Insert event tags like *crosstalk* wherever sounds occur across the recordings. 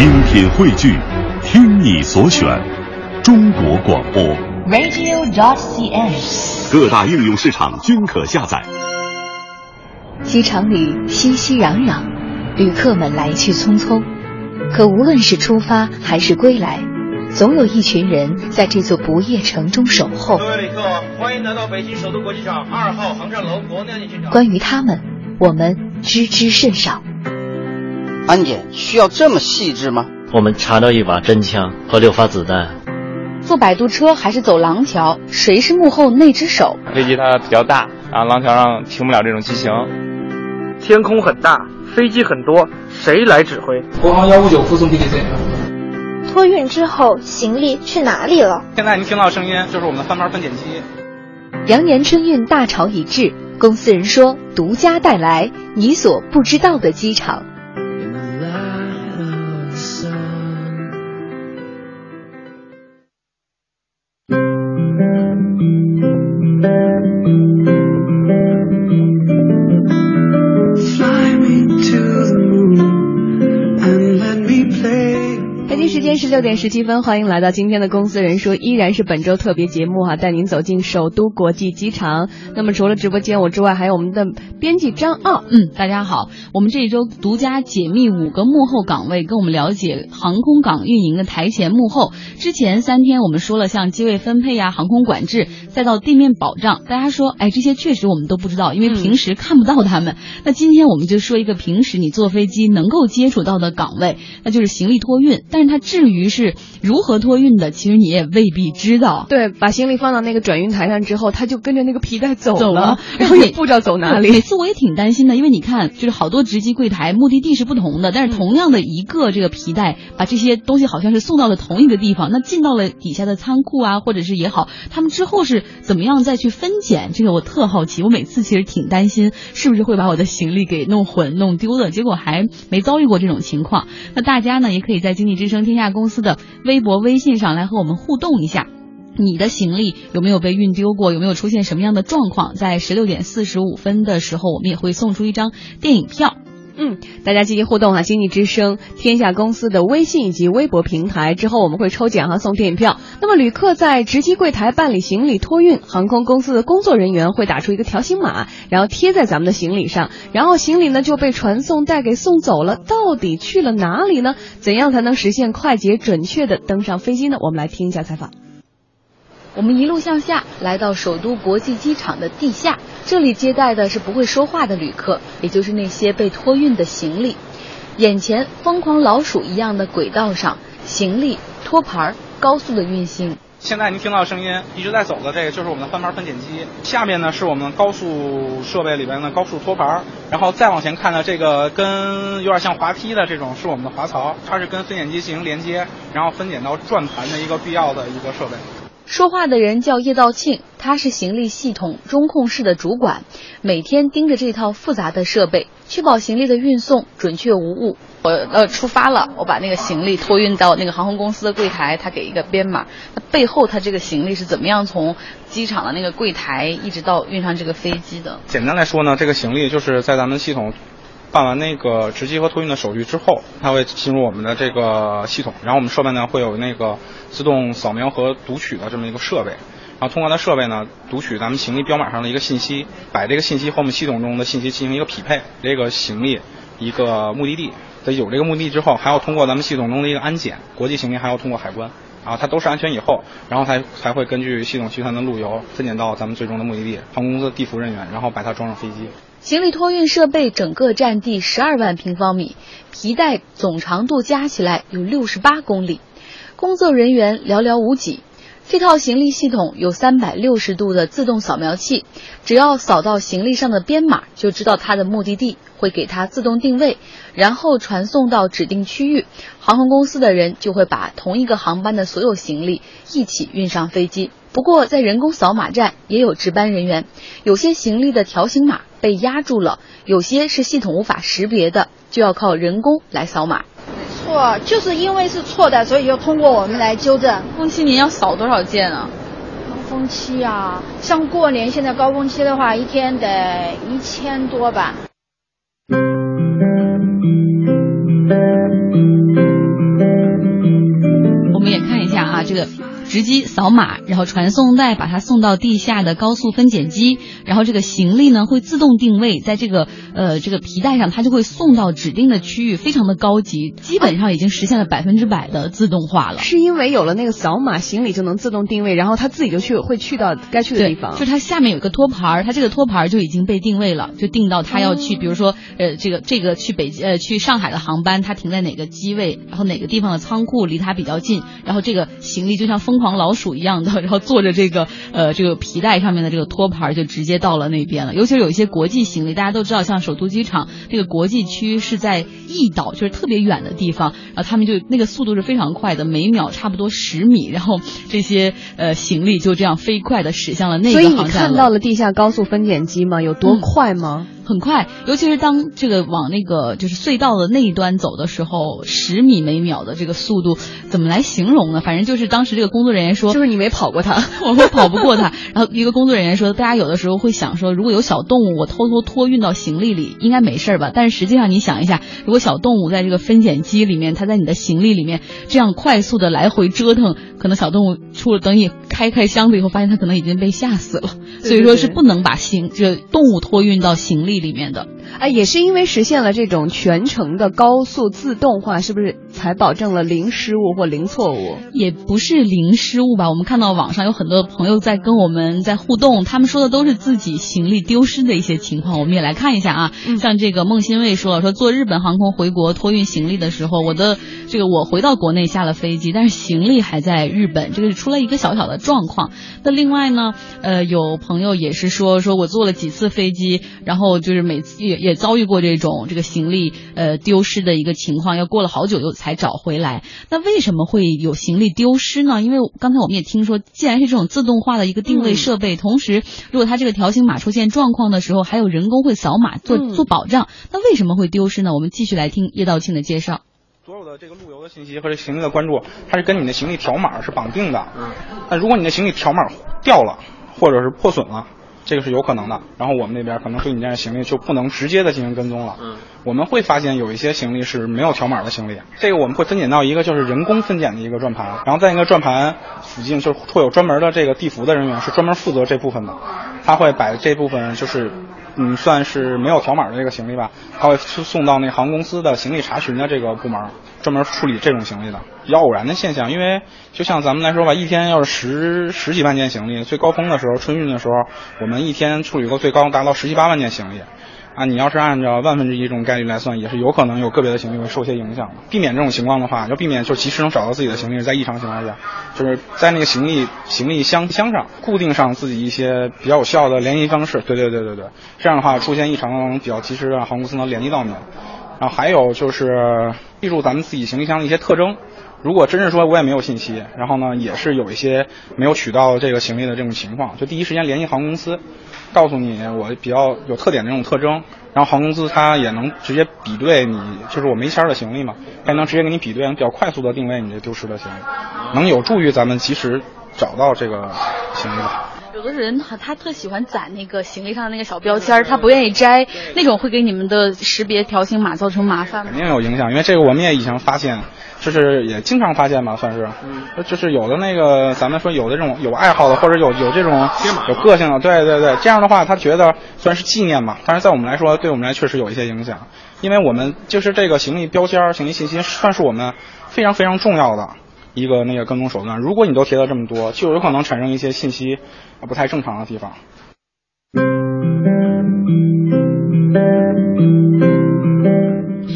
精品汇聚，听你所选，中国广播。radio.dot.cn，。各大应用市场均可下载。机场里熙熙攘攘，旅客们来去匆匆。可无论是出发还是归来，总有一群人在这座不夜城中守候。各位旅客，欢迎来到北京首都国际机场二号航站楼国内。关于他们，我们知之甚少。安检需要这么细致吗？我们查到一把真枪和六发子弹。坐摆渡车还是走廊桥，谁是幕后那只手？飞机它比较大，然后，廊桥上停不了这种机型。天空很大，飞机很多，谁来指挥？国航幺五九附送 PTC。托运之后，行李去哪里了？现在您听到声音就是我们的翻盘分拣机。羊年春运大潮已至，公司人说独家带来你所不知道的机场。时间是六点十七分，欢迎来到今天的《公司人说》，依然是本周特别节目哈、啊，带您走进首都国际机场。那么除了直播间我之外，还有我们的编辑张傲。嗯，大家好，我们这一周独家解密五个幕后岗位，跟我们了解航空港运营的台前幕后。之前三天我们说了像机位分配呀、航空管制，再到地面保障，大家说，哎，这些确实我们都不知道，因为平时看不到他们。嗯、*laughs* 那今天我们就说一个平时你坐飞机能够接触到的岗位，那就是行李托运。但是它至于是如何托运的，其实你也未必知道。对，把行李放到那个转运台上之后，他就跟着那个皮带走走了，然后也不知道走哪里。每次我也挺担心的，因为你看，就是好多值机柜台目的地是不同的，但是同样的一个这个皮带，把这些东西好像是送到了同一个地方，那进到了底下的仓库啊，或者是也好，他们之后是怎么样再去分拣？这个我特好奇。我每次其实挺担心，是不是会把我的行李给弄混、弄丢了？结果还没遭遇过这种情况。那大家呢，也可以在经济之声天下公司的微博、微信上来和我们互动一下。你的行李有没有被运丢过？有没有出现什么样的状况？在十六点四十五分的时候，我们也会送出一张电影票。嗯，大家积极互动哈！经济之声天下公司的微信以及微博平台之后，我们会抽奖哈，送电影票。那么旅客在值机柜台办理行李托运，航空公司的工作人员会打出一个条形码，然后贴在咱们的行李上，然后行李呢就被传送带给送走了。到底去了哪里呢？怎样才能实现快捷准确的登上飞机呢？我们来听一下采访。我们一路向下，来到首都国际机场的地下，这里接待的是不会说话的旅客，也就是那些被托运的行李。眼前疯狂老鼠一样的轨道上，行李托盘高速的运行。现在您听到声音一直在走的这个就是我们的翻盘分拣机，下面呢是我们高速设备里边的高速托盘，然后再往前看呢，这个跟有点像滑梯的这种是我们的滑槽，它是跟分拣机进行连接，然后分拣到转盘的一个必要的一个设备。说话的人叫叶道庆，他是行李系统中控室的主管，每天盯着这套复杂的设备，确保行李的运送准确无误。我呃出发了，我把那个行李托运到那个航空公司的柜台，他给一个编码。那背后他这个行李是怎么样从机场的那个柜台一直到运上这个飞机的？简单来说呢，这个行李就是在咱们系统。办完那个值机和托运的手续之后，它会进入我们的这个系统，然后我们设备呢会有那个自动扫描和读取的这么一个设备，然后通过它设备呢读取咱们行李标码上的一个信息，把这个信息和我们系统中的信息进行一个匹配，这个行李一个目的地，在有这个目的地之后，还要通过咱们系统中的一个安检，国际行李还要通过海关，啊，它都是安全以后，然后才才会根据系统计算的路由分拣到咱们最终的目的地，航空公司的地服人员，然后把它装上飞机。行李托运设备整个占地十二万平方米，皮带总长度加起来有六十八公里，工作人员寥寥无几。这套行李系统有三百六十度的自动扫描器，只要扫到行李上的编码，就知道它的目的地，会给它自动定位，然后传送到指定区域。航空公司的人就会把同一个航班的所有行李一起运上飞机。不过，在人工扫码站也有值班人员，有些行李的条形码被压住了，有些是系统无法识别的，就要靠人工来扫码。错，就是因为是错的，所以就通过我们来纠正。工期您要扫多少件啊？高峰期啊，像过年现在高峰期的话，一天得一千多吧。我们也看一下啊，这个值机扫码，然后传送带把它送到地下的高速分拣机，然后这个行李呢会自动定位，在这个呃这个皮带上，它就会送到指定的区域，非常的高级，基本上已经实现了百分之百的自动化了。是因为有了那个扫码，行李就能自动定位，然后它自己就去会去到该去的地方。就它下面有个托盘，它这个托盘就已经被定位了，就定到它要去，比如说呃这个这个去北呃去上海的航班，它停在哪个机位，然后哪个地方的仓库离它比较近，然后这个行李就像疯狂老鼠一样的，然后坐着这个呃这个皮带上面的这个托盘就直接到了那边了。尤其是有一些国际行李，大家都知道，像首都机场这个国际区是在一岛，就是特别远的地方，然后他们就那个速度是非常快的，每秒差不多十米，然后这些呃行李就这样飞快的驶向了那个航站所以你看到了地下高速分拣机吗？有多快吗？很快，尤其是当这个往那个就是隧道的那一端走的时候，十米每秒的这个速度，怎么来形容呢？反正就是当时这个工作人员说，就是你没跑过它，*laughs* 我会跑不过它。然后一个工作人员说，大家有的时候会想说，如果有小动物，我偷偷托运到行李里，应该没事吧？但是实际上你想一下，如果小动物在这个分拣机里面，它在你的行李里面这样快速的来回折腾，可能小动物出了等你开开箱子以后，发现它可能已经被吓死了。所以说是不能把行这动物托运到行李里面的。哎，也是因为实现了这种全程的高速自动化，是不是才保证了零失误或零错误？也不是零失误吧。我们看到网上有很多朋友在跟我们在互动，他们说的都是自己行李丢失的一些情况。我们也来看一下啊，嗯、像这个孟新卫说了，说坐日本航空回国托运行李的时候，我的这个我回到国内下了飞机，但是行李还在日本，这个是出了一个小小的状况。那另外呢，呃，有朋友也是说，说我坐了几次飞机，然后就是每次也也遭遇过这种这个行李呃丢失的一个情况，要过了好久又才找回来。那为什么会有行李丢失呢？因为刚才我们也听说，既然是这种自动化的一个定位设备，嗯、同时如果它这个条形码出现状况的时候，还有人工会扫码做、嗯、做保障，那为什么会丢失呢？我们继续来听叶道庆的介绍。所有的这个路由的信息和这行李的关注，它是跟你的行李条码是绑定的。嗯，那如果你的行李条码掉了，或者是破损了。这个是有可能的，然后我们那边可能对你这样行李就不能直接的进行跟踪了。嗯，我们会发现有一些行李是没有条码的行李，这个我们会分拣到一个就是人工分拣的一个转盘，然后在一个转盘附近就是会有专门的这个地服的人员是专门负责这部分的，他会把这部分就是嗯算是没有条码的这个行李吧，他会送到那航空公司的行李查询的这个部门，专门处理这种行李的。比较偶然的现象，因为就像咱们来说吧，一天要是十十几万件行李，最高峰的时候，春运的时候，我们一天处理过最高达到十七八万件行李，啊，你要是按照万分之一这种概率来算，也是有可能有个别的行李会受些影响的。避免这种情况的话，要避免就及时能找到自己的行李，在异常情况下，就是在那个行李行李箱箱上固定上自己一些比较有效的联系方式。对对对对对，这样的话出现异常比较及时，让航空公司能联系到你。然后还有就是记住咱们自己行李箱的一些特征。如果真是说我也没有信息，然后呢，也是有一些没有取到这个行李的这种情况，就第一时间联系航空公司，告诉你我比较有特点的这种特征，然后航空公司它也能直接比对你，就是我没签的行李嘛，它能直接给你比对，能比较快速的定位你这丢失的行李，能有助于咱们及时找到这个行李吧。有的人他他特喜欢攒那个行李上的那个小标签，他不愿意摘，那种会给你们的识别条形码造成麻烦吗？肯定有影响，因为这个我们也已经发现。就是也经常发现吧，算是，嗯，就是有的那个咱们说有的这种有爱好的，或者有有这种有个性的，对对对，这样的话他觉得虽然是纪念嘛，但是在我们来说，对我们来确实有一些影响，因为我们就是这个行李标签、行李信息算是我们非常非常重要的一个那个跟踪手段。如果你都贴了这么多，就有可能产生一些信息不太正常的地方。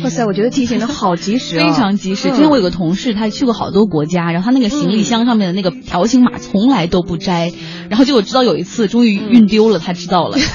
哇塞，我觉得提醒的好及时、啊，非常及时。之前我有个同事，他去过好多国家，然后他那个行李箱上面的那个条形码从来都不摘，然后结果知道有一次终于运丢了，他知道了。*laughs* *laughs*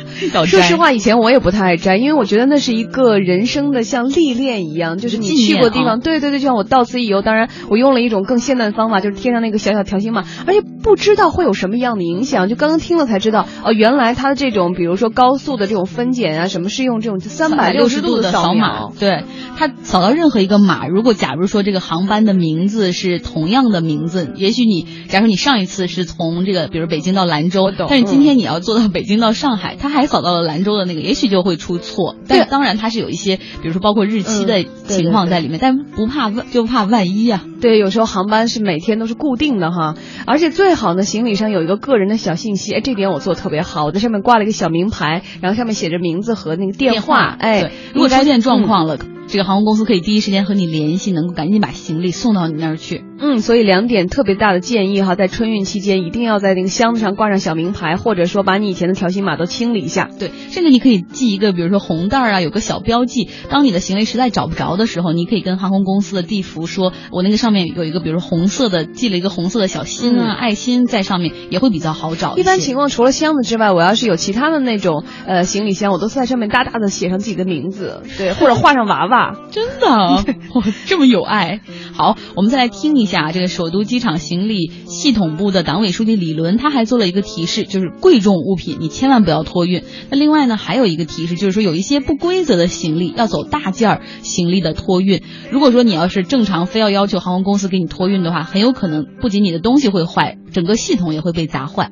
*laughs* 说实话，以前我也不太爱摘，因为我觉得那是一个人生的像历练一样，就是你去过地方，啊、对对对，就像我到此一游。当然，我用了一种更现代的方法，就是贴上那个小小条形码，而且不知道会有什么样的影响。就刚刚听了才知道，哦，原来它的这种，比如说高速的这种分拣啊，什么是用这种三百六十度的扫码，对，它扫到任何一个码，如果假如说这个航班的名字是同样的名字，也许你，假如你上一次是从这个，比如北京到兰州，但是今天你要坐到北京到上海，它还扫到了兰州的那个，也许就会出错。但当然它是有一些，比如说包括日期的情况在里面，但不怕万就怕万一啊。对，有时候航班是每天都是固定的哈，而且最好呢，行李上有一个个人的小信息，哎，这点我做的特别好，我在上面挂了一个小名牌，然后上面写着名字和那个电话，哎，如果出现状况了。这个航空公司可以第一时间和你联系，能够赶紧把行李送到你那儿去。嗯，所以两点特别大的建议哈，在春运期间一定要在那个箱子上挂上小名牌，或者说把你以前的条形码都清理一下。对，甚至你可以系一个，比如说红带儿啊，有个小标记。当你的行李实在找不着的时候，你可以跟航空公司的地服说，我那个上面有一个，比如说红色的，系了一个红色的小心啊、爱心在上面，也会比较好找。一般情况，除了箱子之外，我要是有其他的那种呃行李箱，我都在上面大大的写上自己的名字，对，或者画上娃娃，真的。啊，哇，这么有爱！好，我们再来听一下这个首都机场行李系统部的党委书记李伦，他还做了一个提示，就是贵重物品你千万不要托运。那另外呢，还有一个提示，就是说有一些不规则的行李要走大件儿行李的托运。如果说你要是正常非要要求航空公司给你托运的话，很有可能不仅你的东西会坏，整个系统也会被砸坏。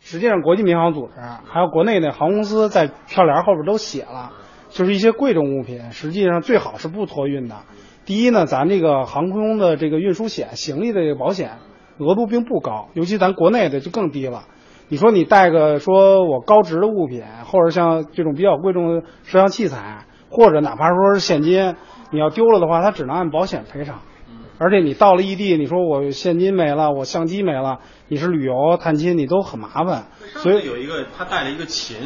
实际上，国际民航组织还有国内的航空公司在票联后边都写了。就是一些贵重物品，实际上最好是不托运的。第一呢，咱这个航空的这个运输险、行李的这个保险额度并不高，尤其咱国内的就更低了。你说你带个说我高值的物品，或者像这种比较贵重的摄像器材，或者哪怕说是现金，你要丢了的话，它只能按保险赔偿。而且你到了异地，你说我现金没了，我相机没了，你是旅游探亲，你都很麻烦。所以有一个他带了一个琴。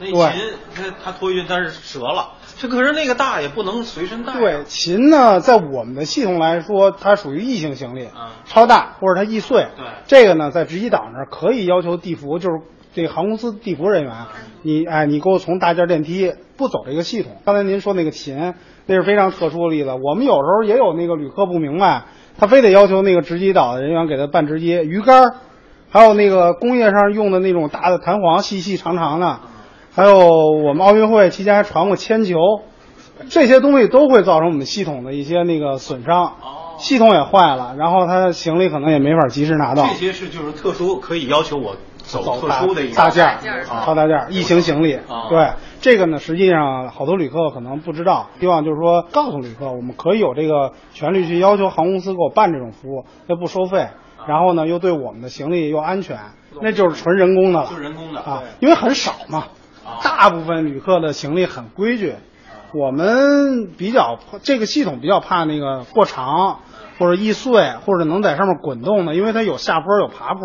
那琴他他托运但是折了，这可是那个大也不能随身带。对，琴呢，在我们的系统来说，它属于异性行李，超大或者它易碎。对，这个呢，在值机岛那儿可以要求地服，就是这航空公司地服人员，你哎，你给我从大件电梯不走这个系统。刚才您说那个琴，那是非常特殊的例子。我们有时候也有那个旅客不明白，他非得要求那个值机岛的人员给他办值机，鱼竿，还有那个工业上用的那种大的弹簧，细细长长的。还有我们奥运会期间还传过铅球，这些东西都会造成我们系统的一些那个损伤，系统也坏了，然后他行李可能也没法及时拿到。这些是就是特殊可以要求我走特殊的一个大件儿，超大件儿，异形行李。对这个呢，实际上好多旅客可能不知道，希望就是说告诉旅客，我们可以有这个权利去要求航空公司给我办这种服务，又不收费，然后呢又对我们的行李又安全，那就是纯人工的了，就是人工的啊，因为很少嘛。大部分旅客的行李很规矩，我们比较这个系统比较怕那个过长或者易碎或者能在上面滚动的，因为它有下坡有爬坡，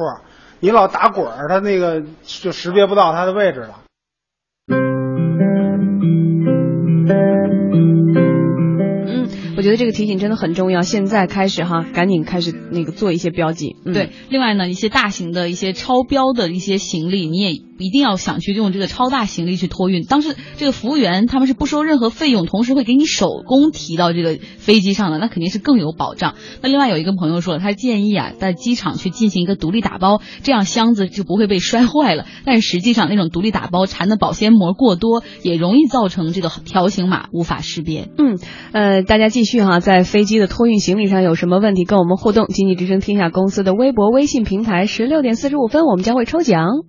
你老打滚儿，它那个就识别不到它的位置了。嗯我觉得这个提醒真的很重要，现在开始哈，赶紧开始那个做一些标记。对，另外呢，一些大型的一些超标的一些行李，你也一定要想去用这个超大行李去托运。当时这个服务员他们是不收任何费用，同时会给你手工提到这个飞机上的，那肯定是更有保障。那另外有一个朋友说，他建议啊，在机场去进行一个独立打包，这样箱子就不会被摔坏了。但实际上那种独立打包缠的保鲜膜过多，也容易造成这个条形码无法识别。嗯，呃，大家。继续哈，在飞机的托运行李上有什么问题，跟我们互动。经济之声天下公司的微博、微信平台，十六点四十五分，我们将会抽奖。